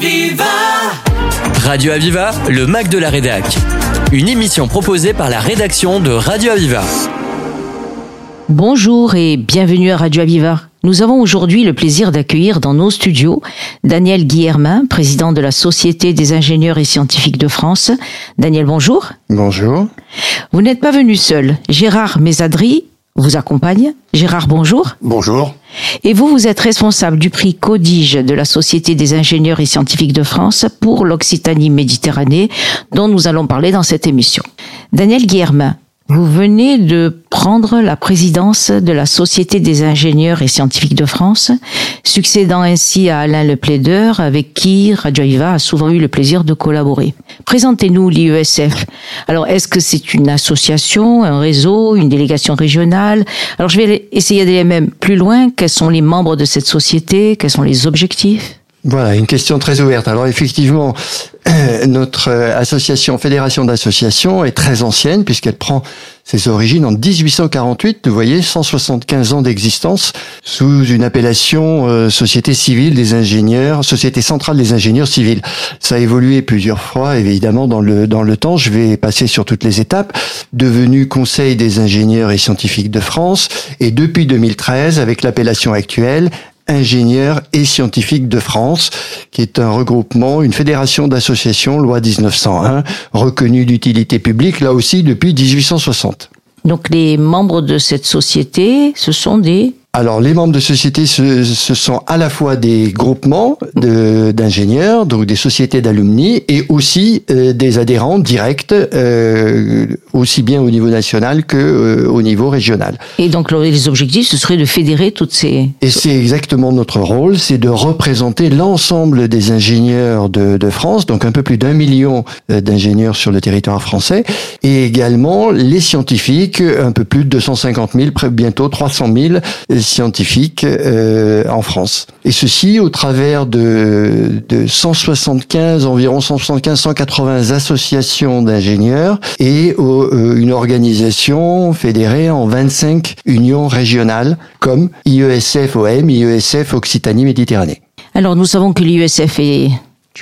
Aviva Radio Aviva, le Mac de la Rédac. Une émission proposée par la rédaction de Radio Aviva. Bonjour et bienvenue à Radio Aviva. Nous avons aujourd'hui le plaisir d'accueillir dans nos studios Daniel Guillermin, président de la Société des ingénieurs et scientifiques de France. Daniel, bonjour. Bonjour. Vous n'êtes pas venu seul. Gérard Mésadri vous accompagne. Gérard, bonjour. Bonjour. Et vous, vous êtes responsable du prix Codige de la Société des ingénieurs et scientifiques de France pour l'Occitanie-Méditerranée, dont nous allons parler dans cette émission. Daniel Guillermin, vous venez de prendre la présidence de la Société des ingénieurs et scientifiques de France, succédant ainsi à Alain Le Plaideur, avec qui Radio Iva a souvent eu le plaisir de collaborer. Présentez-nous l'IESF. Alors, est-ce que c'est une association, un réseau, une délégation régionale? Alors, je vais essayer d'aller même plus loin. Quels sont les membres de cette société? Quels sont les objectifs? Voilà, une question très ouverte. Alors effectivement, notre euh, association, fédération d'associations, est très ancienne puisqu'elle prend ses origines en 1848. Vous voyez, 175 ans d'existence sous une appellation euh, Société civile des ingénieurs, Société centrale des ingénieurs civils. Ça a évolué plusieurs fois, évidemment, dans le dans le temps. Je vais passer sur toutes les étapes. Devenu Conseil des ingénieurs et scientifiques de France, et depuis 2013, avec l'appellation actuelle, ingénieurs et scientifiques de France, qui est un regroupement, une fédération d'associations, loi 1901, reconnue d'utilité publique, là aussi depuis 1860. Donc les membres de cette société, ce sont des alors, les membres de société, ce, ce, sont à la fois des groupements d'ingénieurs, donc des sociétés d'alumni, et aussi euh, des adhérents directs, euh, aussi bien au niveau national que euh, au niveau régional. Et donc, les objectifs, ce serait de fédérer toutes ces... Et c'est exactement notre rôle, c'est de représenter l'ensemble des ingénieurs de, de, France, donc un peu plus d'un million euh, d'ingénieurs sur le territoire français, et également les scientifiques, un peu plus de 250 000, bientôt 300 000 scientifiques euh, en France. Et ceci au travers de, de 175, environ 175, 180 associations d'ingénieurs et euh, une organisation fédérée en 25 unions régionales comme IESF-OM, IESF Occitanie-Méditerranée. Alors nous savons que l'IESF est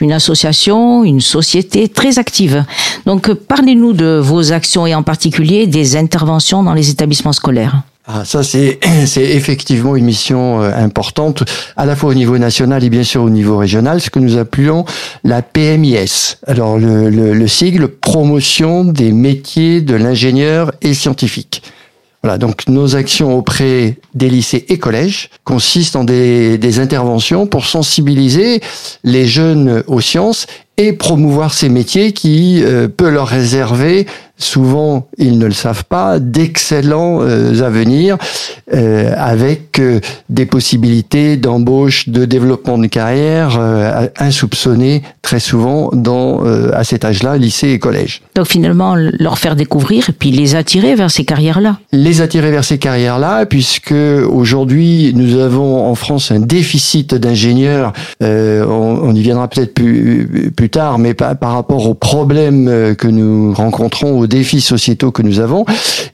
une association, une société très active. Donc parlez-nous de vos actions et en particulier des interventions dans les établissements scolaires. Ah, ça c'est effectivement une mission euh, importante à la fois au niveau national et bien sûr au niveau régional, ce que nous appelons la PMIS. Alors le, le, le sigle promotion des métiers de l'ingénieur et scientifique. Voilà, donc nos actions auprès des lycées et collèges consistent en des, des interventions pour sensibiliser les jeunes aux sciences et promouvoir ces métiers qui euh, peut leur réserver souvent ils ne le savent pas, d'excellents euh, avenirs euh, avec euh, des possibilités d'embauche, de développement de carrière euh, insoupçonnées très souvent dans à cet âge-là, lycée et collège. Donc finalement leur faire découvrir et puis les attirer vers ces carrières-là. Les attirer vers ces carrières-là, puisque aujourd'hui nous avons en France un déficit d'ingénieurs. On, on, y viendra peut-être plus, plus tard, mais par, par rapport aux problèmes que nous rencontrons défis sociétaux que nous avons.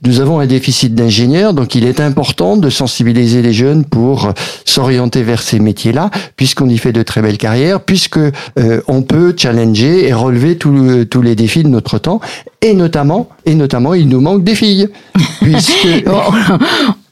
Nous avons un déficit d'ingénieurs, donc il est important de sensibiliser les jeunes pour s'orienter vers ces métiers-là, puisqu'on y fait de très belles carrières, puisque euh, on peut challenger et relever tous les défis de notre temps, et notamment, et notamment, il nous manque des filles,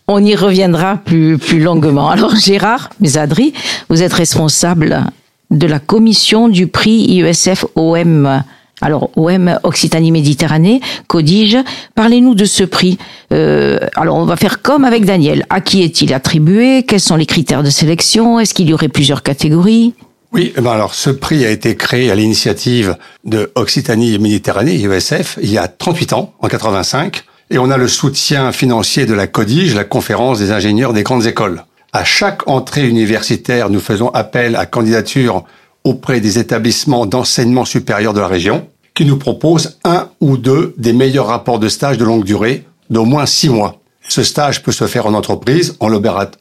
On y reviendra plus, plus longuement. Alors Gérard Mésadri, vous êtes responsable de la commission du prix IESF OM alors, OM Occitanie-Méditerranée, Codige, parlez-nous de ce prix. Euh, alors, on va faire comme avec Daniel. À qui est-il attribué? Quels sont les critères de sélection? Est-ce qu'il y aurait plusieurs catégories? Oui, eh ben alors ce prix a été créé à l'initiative de Occitanie Méditerranée, IESF, il y a 38 ans, en 85, et on a le soutien financier de la CODIGE, la conférence des ingénieurs des grandes écoles. À chaque entrée universitaire, nous faisons appel à candidature auprès des établissements d'enseignement supérieur de la région qui nous proposent un ou deux des meilleurs rapports de stage de longue durée d'au moins six mois. Ce stage peut se faire en entreprise, en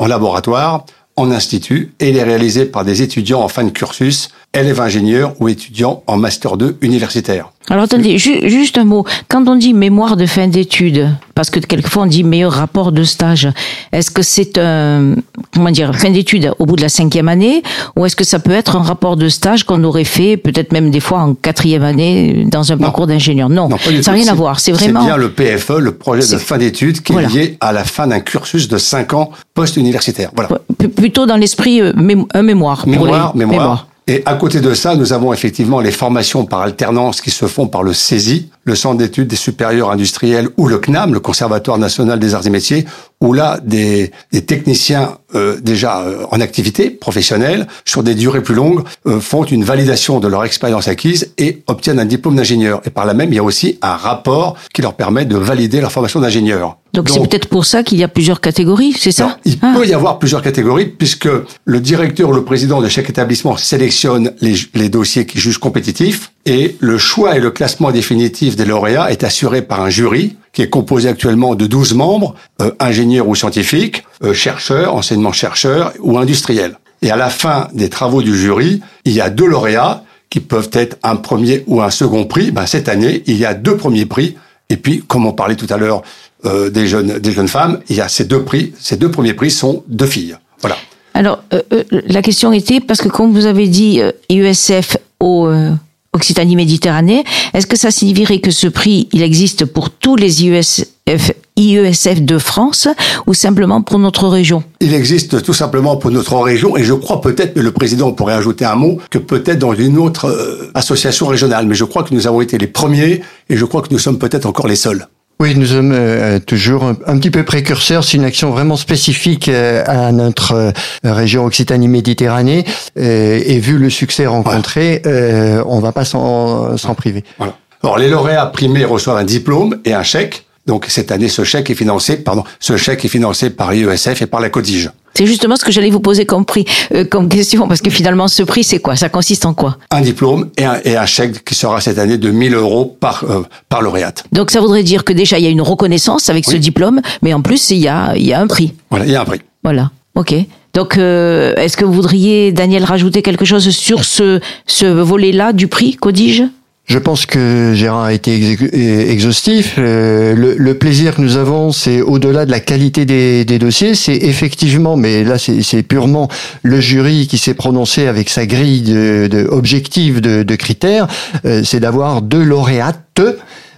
laboratoire, en institut et il est réalisé par des étudiants en fin de cursus élèves ingénieurs ou étudiants en master 2 universitaire. Alors attendez, juste un mot. Quand on dit mémoire de fin d'études, parce que quelquefois on dit meilleur rapport de stage, est-ce que c'est un comment dire fin d'études au bout de la cinquième année, ou est-ce que ça peut être un rapport de stage qu'on aurait fait peut-être même des fois en quatrième année dans un parcours d'ingénieur? Non, ça n'a rien à voir. C'est vraiment c'est bien le PFE, le projet de fin d'études, qui est lié à la fin d'un cursus de cinq ans post-universitaire. Voilà. Plutôt dans l'esprit euh, un mémoire. Mémoire, mémoire. Et à côté de ça, nous avons effectivement les formations par alternance qui se font par le CESI, le Centre d'études des supérieurs industriels, ou le CNAM, le Conservatoire national des arts et métiers, où là, des, des techniciens euh, déjà euh, en activité professionnelle, sur des durées plus longues, euh, font une validation de leur expérience acquise et obtiennent un diplôme d'ingénieur. Et par là même, il y a aussi un rapport qui leur permet de valider leur formation d'ingénieur. Donc c'est peut-être pour ça qu'il y a plusieurs catégories, c'est ça? Il ah. peut y avoir plusieurs catégories puisque le directeur ou le président de chaque établissement sélectionne les, les dossiers qui jugent compétitifs et le choix et le classement définitif des lauréats est assuré par un jury qui est composé actuellement de 12 membres, euh, ingénieurs ou scientifiques, euh, chercheurs, enseignement-chercheurs ou industriels. Et à la fin des travaux du jury, il y a deux lauréats qui peuvent être un premier ou un second prix. Ben, cette année, il y a deux premiers prix. Et puis, comme on parlait tout à l'heure euh, des jeunes des jeunes femmes, il y a ces deux prix. Ces deux premiers prix sont deux filles. Voilà. Alors, la question était parce que comme vous avez dit IESF au Occitanie Méditerranée, est-ce que ça signifierait que ce prix, il existe pour tous les IESF, IESF de France ou simplement pour notre région? Il existe tout simplement pour notre région et je crois peut-être, mais le président pourrait ajouter un mot, que peut-être dans une autre euh, association régionale. Mais je crois que nous avons été les premiers et je crois que nous sommes peut-être encore les seuls. Oui, nous sommes euh, toujours un, petit peu précurseurs. C'est une action vraiment spécifique euh, à notre euh, région Occitanie-Méditerranée. et vu le succès rencontré, on ne va pas s'en priver. Voilà. Alors, les lauréats primés reçoivent un diplôme et un chèque. Donc cette année, ce chèque est financé, pardon, ce chèque est financé par IESF et par la Codige. C'est justement ce que j'allais vous poser comme prix, euh, comme question, parce que finalement, ce prix, c'est quoi? Ça consiste en quoi? Un diplôme et un, et un, chèque qui sera cette année de 1000 euros par euh, par lauréate. Donc ça voudrait dire que déjà il y a une reconnaissance avec ce diplôme, mais en plus il y a il y a un prix. Voilà, il y a un prix. Voilà. Ok. Donc, euh, est-ce que vous voudriez, Daniel, rajouter quelque chose sur ce, ce volet-là du prix, Codige? Je pense que Gérard a été exhaustif. Euh, le, plaisir que nous avons, c'est au-delà de la qualité des, dossiers, c'est effectivement, mais là c'est purement le jury qui s'est prononcé avec sa grille de, de objective de, critères, euh, c'est d'avoir deux lauréates.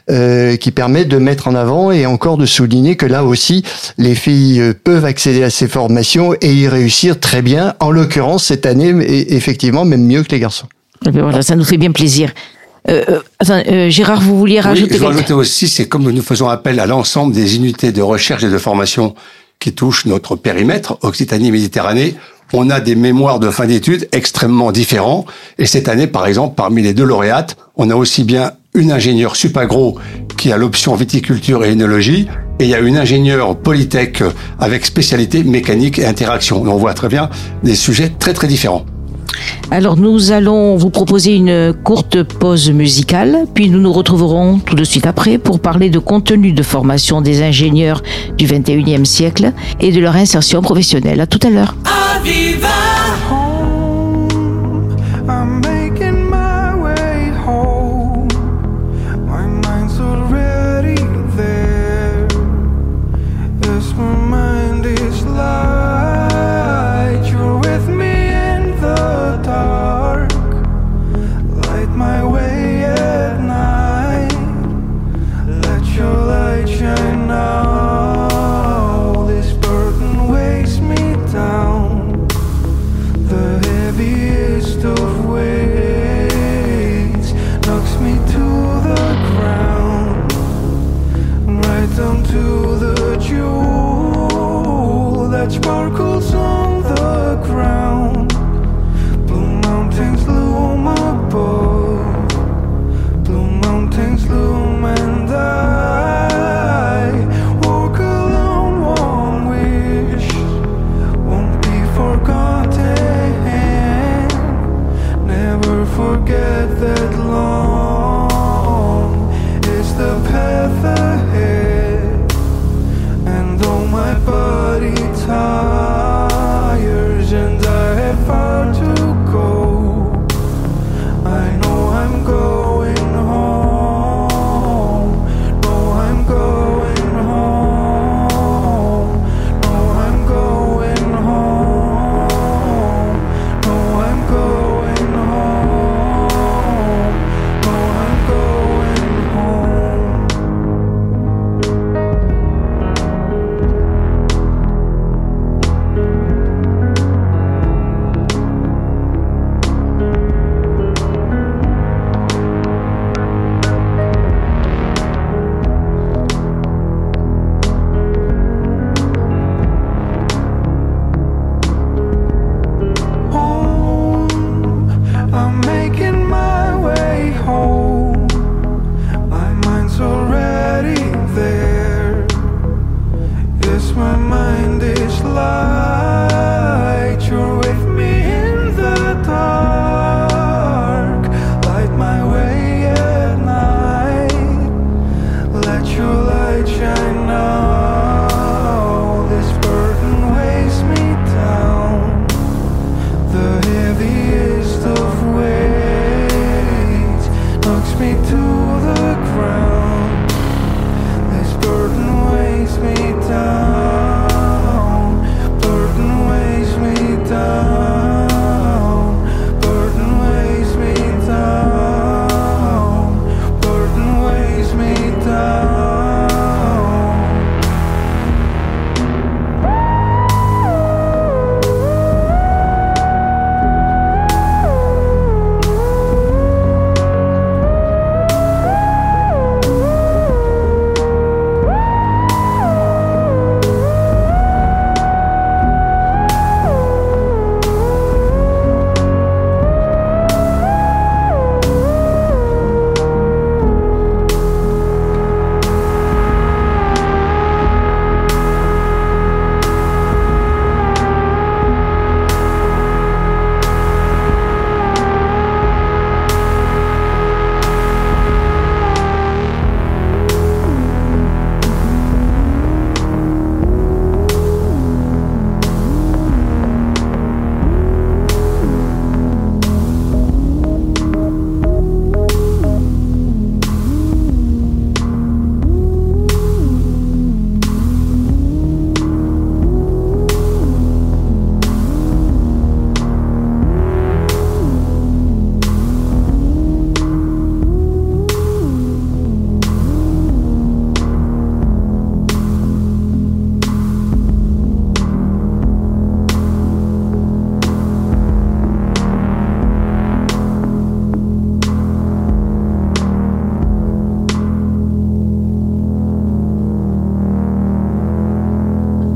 Euh, qui permet de mettre en avant et encore de souligner que là aussi, les filles peuvent accéder à ces formations et y réussir très bien. En l'occurrence, cette année, effectivement, même mieux que les garçons. Voilà, ça nous fait bien plaisir. Euh, euh, euh, Gérard, vous vouliez rajouter oui, je rajouter aussi, c'est comme nous faisons appel à l'ensemble des unités de recherche et de formation qui touchent notre périmètre, Occitanie-Méditerranée, on a des mémoires de fin d'études extrêmement différents. Et cette année, par exemple, parmi les deux lauréates, on a aussi bien une ingénieure Supagro qui a l'option viticulture et énologie, et il y a une ingénieure Polytech avec spécialité mécanique et interaction. On voit très bien des sujets très très différents. Alors nous allons vous proposer une courte pause musicale, puis nous nous retrouverons tout de suite après pour parler de contenu de formation des ingénieurs du 21e siècle et de leur insertion professionnelle. À tout à l'heure.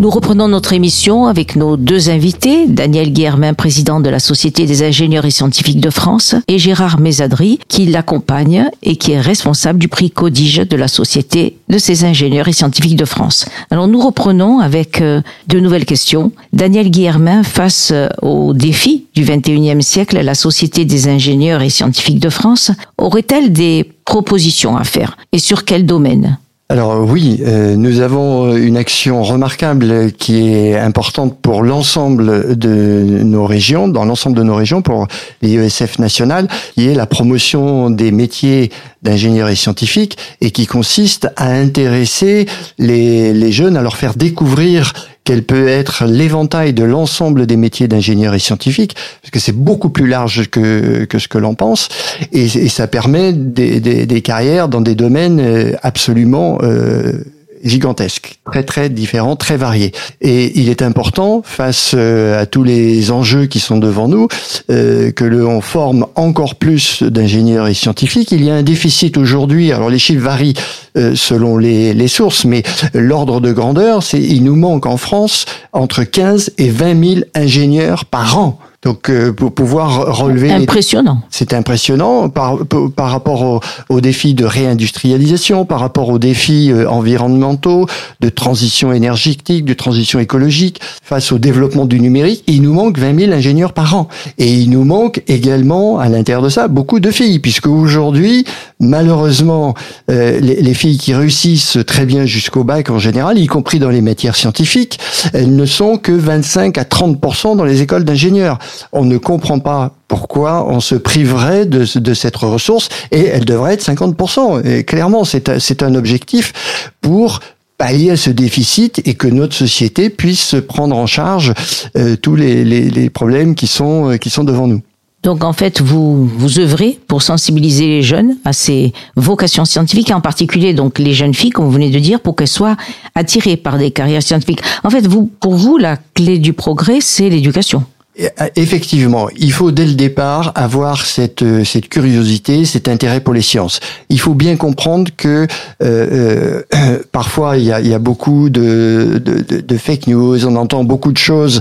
Nous reprenons notre émission avec nos deux invités, Daniel Guillermin, président de la Société des ingénieurs et scientifiques de France, et Gérard Mésadry, qui l'accompagne et qui est responsable du prix Codige de la Société de ces ingénieurs et scientifiques de France. Alors nous reprenons avec euh, de nouvelles questions. Daniel Guillermin, face euh, aux défis du 21e siècle, la Société des ingénieurs et scientifiques de France aurait-elle des propositions à faire? Et sur quel domaine? Alors oui, euh, nous avons une action remarquable qui est importante pour l'ensemble de nos régions, dans l'ensemble de nos régions, pour l'IESF national, qui est la promotion des métiers d'ingénieurs et scientifiques et qui consiste à intéresser les jeunes, à leur faire découvrir quel peut être l'éventail de l'ensemble des métiers d'ingénieur et scientifique, parce que c'est beaucoup plus large que, que ce que l'on pense, et, ça permet des, des, des, carrières dans des domaines euh, absolument euh, gigantesque, très très différent, très varié. Et il est important, face euh, à tous les enjeux qui sont devant nous, euh, que l'on forme encore plus d'ingénieurs et scientifiques. Il y a un déficit aujourd'hui, alors les chiffres varient euh, selon les, les, sources, mais l'ordre de grandeur, c'est il nous manque en France entre 15 et 20 000 ingénieurs par an. Donc euh, pour pouvoir relever... Impressionnant. C'est impressionnant par, par rapport aux au défis de réindustrialisation, par rapport aux défis euh, environnementaux, de transition énergétique, de transition écologique, face au développement du numérique. Il nous manque 20 000 ingénieurs par an. Et il nous manque également, à l'intérieur de ça, beaucoup de filles, puisque aujourd'hui, malheureusement, euh, les, les, filles qui réussissent très bien jusqu'au bac en général, y compris dans les matières scientifiques, elles ne sont que 25 à 30% dans les écoles d'ingénieurs on ne comprend pas pourquoi on se priverait de, cette ressource et elle devrait être 50%. Et clairement, c'est un objectif pour pallier à ce déficit et que notre société puisse prendre en charge euh, tous les, problèmes qui sont, euh, qui sont devant nous. Donc en fait, vous vous œuvrez pour sensibiliser les jeunes à ces vocations scientifiques, et en particulier donc les jeunes filles, comme vous venez de dire, pour qu'elles soient attirées par des carrières scientifiques. En fait, pour vous, la clé du progrès, c'est l'éducation. Euh, effectivement, il faut dès le départ avoir cette, euh, cette curiosité, cet intérêt pour les sciences. Il faut bien comprendre que euh, euh parfois il y a, il y a beaucoup de, de, de, fake news, on entend beaucoup de choses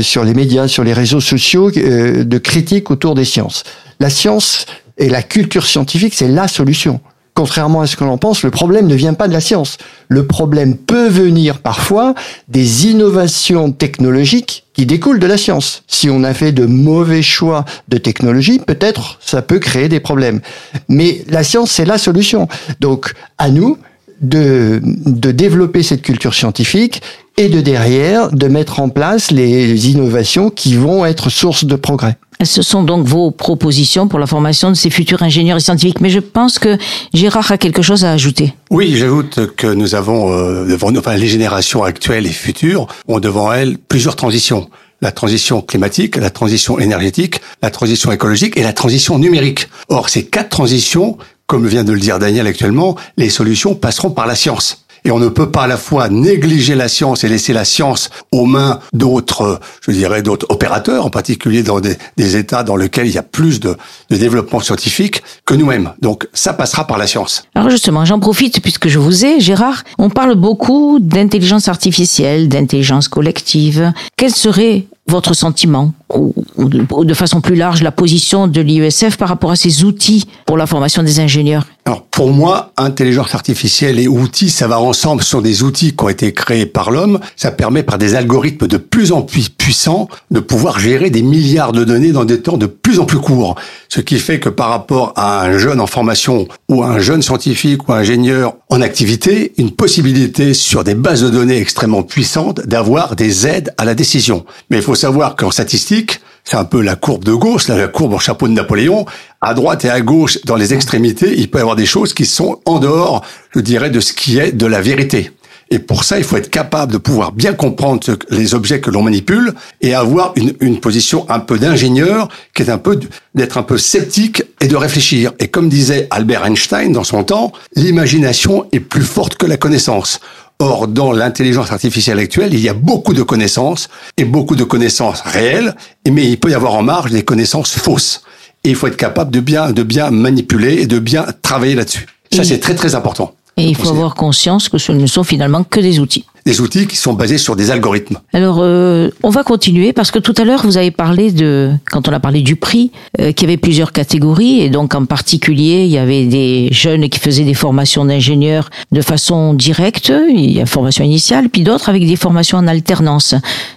sur les médias, sur les réseaux sociaux, de critiques autour des sciences. La science et la culture scientifique, c'est la solution contrairement à ce que l'on pense, le problème ne vient pas de la science. Le problème peut venir parfois des innovations technologiques qui découlent de la science. Si on a fait de mauvais choix de technologie, peut-être ça peut créer des problèmes. Mais la science, c'est la solution. Donc, à nous de, de développer cette culture scientifique et de derrière de mettre en place les innovations qui vont être source de progrès. Ce sont donc vos propositions pour la formation de ces futurs ingénieurs et scientifiques. Mais je pense que Gérard a quelque chose à ajouter. Oui, j'ajoute que nous avons euh, devant nous, enfin, les générations actuelles et futures ont devant elles plusieurs transitions. La transition climatique, la transition énergétique, la transition écologique et la transition numérique. Or, ces quatre transitions, comme vient de le dire Daniel actuellement, les solutions passeront par la science. Et on ne peut pas à la fois négliger la science et laisser la science aux mains d'autres, je dirais, d'autres opérateurs, en particulier dans des, des, États dans lesquels il y a plus de, de développement scientifique que nous-mêmes. Donc ça passera par la science. Alors justement, j'en profite puisque je vous ai, Gérard. On parle beaucoup d'intelligence artificielle, d'intelligence collective. Quelle serait votre sentiment ou, de façon plus large la position de l'IESF par rapport à ces outils pour la formation des ingénieurs Alors pour moi, intelligence artificielle et outils, ça va ensemble. Ce sont des outils qui ont été créés par l'homme. Ça permet par des algorithmes de plus en plus puissants de pouvoir gérer des milliards de données dans des temps de plus en plus courts. Ce qui fait que par rapport à un jeune en formation ou un jeune scientifique ou ingénieur en activité, une possibilité sur des bases de données extrêmement puissantes d'avoir des aides à la décision. Mais il faut savoir qu'en statistique, c'est un peu la courbe de Gauss, la courbe en chapeau de Napoléon. À droite et à gauche, dans les extrémités, il peut y avoir des choses qui sont en dehors, je dirais, de ce qui est de la vérité. Et pour ça, il faut être capable de pouvoir bien comprendre les objets que l'on manipule et avoir une, une position un peu d'ingénieur, qui est un peu d'être un peu sceptique et de réfléchir. Et comme disait Albert Einstein dans son temps, l'imagination est plus forte que la connaissance. Or, dans l'intelligence artificielle actuelle, il y a beaucoup de connaissances et beaucoup de connaissances réelles, mais il peut y avoir en marge des connaissances fausses. Et il faut être capable de bien, de bien manipuler et de bien travailler là-dessus. Ça, c'est très, très important. Et il faut avoir conscience que ce ne sont finalement que des outils. Des outils qui sont basés sur des algorithmes. Alors, euh, on va continuer parce que tout à l'heure, vous avez parlé de, quand on a parlé du prix, euh, qu'il y avait plusieurs catégories et donc en particulier, il y avait des jeunes qui faisaient des formations d'ingénieurs de façon directe, il y a formation initiale, puis d'autres avec des formations en alternance.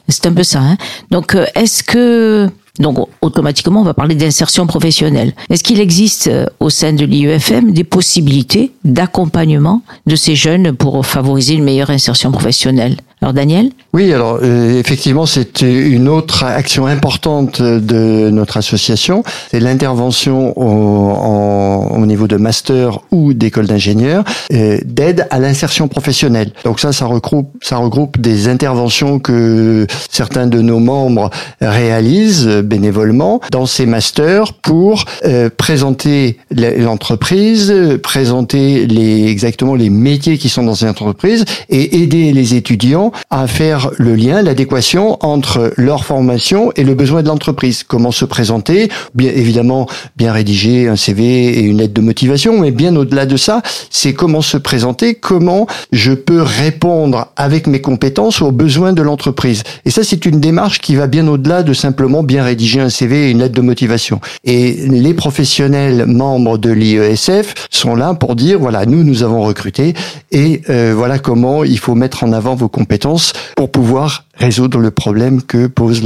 C'est un peu ça. Hein donc, euh, est-ce que donc automatiquement, on va parler d'insertion professionnelle. Est-ce qu'il existe euh, au sein de l'IEFM des possibilités d'accompagnement de ces jeunes pour favoriser une meilleure insertion professionnelle? Alors Daniel? Oui, alors euh, effectivement, c'est une autre action importante de notre association, c'est l'intervention au, au, niveau de master ou d'école d'ingénieur euh, d'aide à l'insertion professionnelle. Donc ça, ça regroupe, ça regroupe des interventions que certains de nos membres réalisent bénévolement dans ces masters pour euh, présenter l'entreprise, présenter les, exactement les métiers qui sont dans cette entreprise et aider les étudiants à faire le lien, l'adéquation entre leur formation et le besoin de l'entreprise. Comment se présenter, bien évidemment bien rédiger un CV et une lettre de motivation, mais bien au-delà de ça, c'est comment se présenter, comment je peux répondre avec mes compétences aux besoins de l'entreprise. Et ça, c'est une démarche qui va bien au-delà de simplement bien rédiger un CV et une lettre de motivation. Et les professionnels membres de l'IESF sont là pour dire, voilà, nous, nous avons recruté et euh, voilà comment il faut mettre en avant vos compétences pour pouvoir résoudre le problème que pose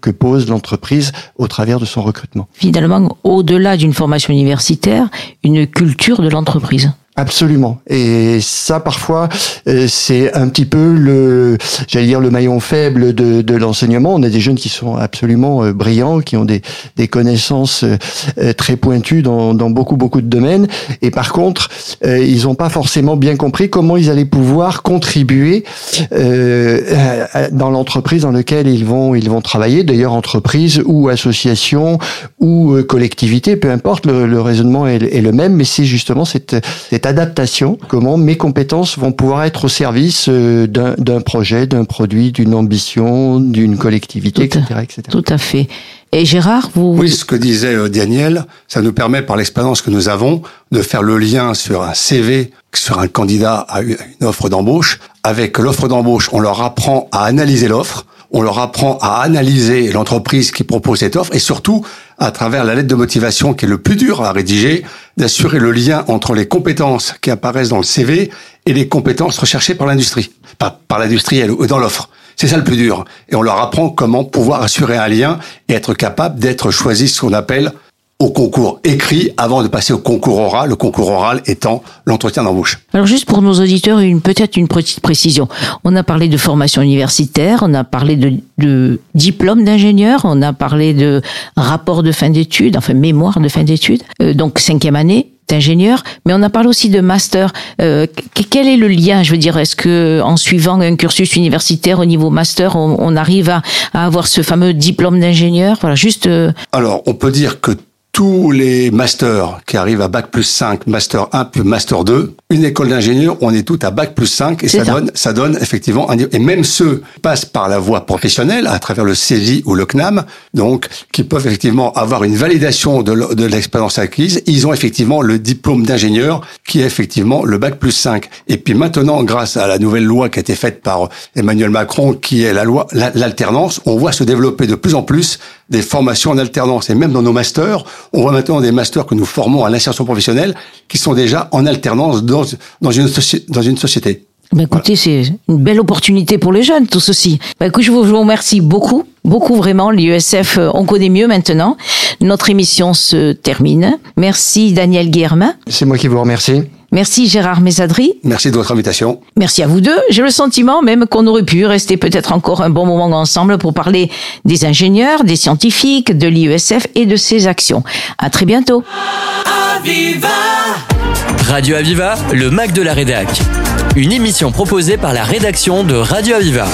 que pose l'entreprise au travers de son recrutement. Finalement, au-delà d'une formation universitaire, une culture de l'entreprise. Absolument. Et ça, parfois, euh, c'est un petit peu le, j'allais dire, le maillon faible de, de l'enseignement. On a des jeunes qui sont absolument euh, brillants, qui ont des, des connaissances euh, très pointues dans, dans beaucoup, beaucoup de domaines. Et par contre, ils n'ont pas forcément bien compris comment ils allaient pouvoir contribuer dans l'entreprise dans laquelle ils vont, ils vont travailler. D'ailleurs, entreprise ou association ou collectivité, peu importe, le, le raisonnement est, est, le même, mais c'est justement cette, cette adaptation, comment mes compétences vont pouvoir être au service euh, d'un projet, d'un produit, d'une ambition, d'une collectivité, etc., etc. Tout à fait. Et Gérard, vous... Oui, ce que disait euh, Daniel, ça nous permet, par l'expérience que nous avons, de faire le lien sur un CV, sur un candidat à une offre d'embauche. Avec l'offre d'embauche, on leur apprend à analyser l'offre, on leur apprend à analyser l'entreprise qui propose cette offre et surtout, à travers la lettre de motivation qui est le plus dur à rédiger, d'assurer le lien entre les compétences qui apparaissent dans le CV et les compétences recherchées par l'industrie, pas par l'industriel ou dans l'offre. C'est ça le plus dur. Et on leur apprend comment pouvoir assurer un lien et être capable d'être choisi ce qu'on appelle au concours écrit avant de passer au concours oral, le concours oral étant l'entretien d'embauche. Alors juste pour nos auditeurs, une peut-être une petite précision. On a parlé de formation universitaire, on a parlé de, de diplôme d'ingénieur, on a parlé de rapport de fin d'études, enfin mémoire de fin d'études, euh, donc cinquième année d'ingénieur, mais on a parlé aussi de master. Euh, quel est le lien Je veux dire, est-ce que en suivant un cursus universitaire au niveau master, on, on arrive à, à, avoir ce fameux diplôme d'ingénieur? Voilà, juste. Euh... Alors, on peut dire que tous les masters qui arrivent à bac plus 5, master 1 puis master 2, une école d'ingénieur, on est tout à bac plus 5 et ça, donne ça donne effectivement un et même ceux qui passent par la voie professionnelle à travers le CESI ou le CNAM, donc qui peuvent effectivement avoir une validation de l'expérience acquise, ils ont effectivement le diplôme d'ingénieur qui est effectivement le bac plus 5. Et puis maintenant grâce à la nouvelle loi qui a été faite par Emmanuel Macron qui est la loi l'alternance, on voit se développer de plus en plus des formations en alternance et même dans nos masters, on voit maintenant des masters que nous formons à l'insertion professionnelle qui sont déjà en alternance dans, dans, une, dans une société. Ben écoutez, c'est une belle opportunité pour les jeunes, tout ceci. Ben écoute, je vous, je vous remercie beaucoup, beaucoup vraiment. L'USF, euh, on connaît mieux maintenant. Notre émission se termine. Merci Daniel Guermin. C'est moi qui vous remercie. Merci Gérard Mésadri. Merci de votre invitation. Merci à vous deux. J'ai le sentiment même qu'on aurait pu rester peut-être encore un bon moment ensemble pour parler des ingénieurs, des scientifiques, de l'IESF et de ses actions. À très bientôt. Aviva Radio Aviva, le Mac de la Rédac. Une émission proposée par la rédaction de Radio Aviva.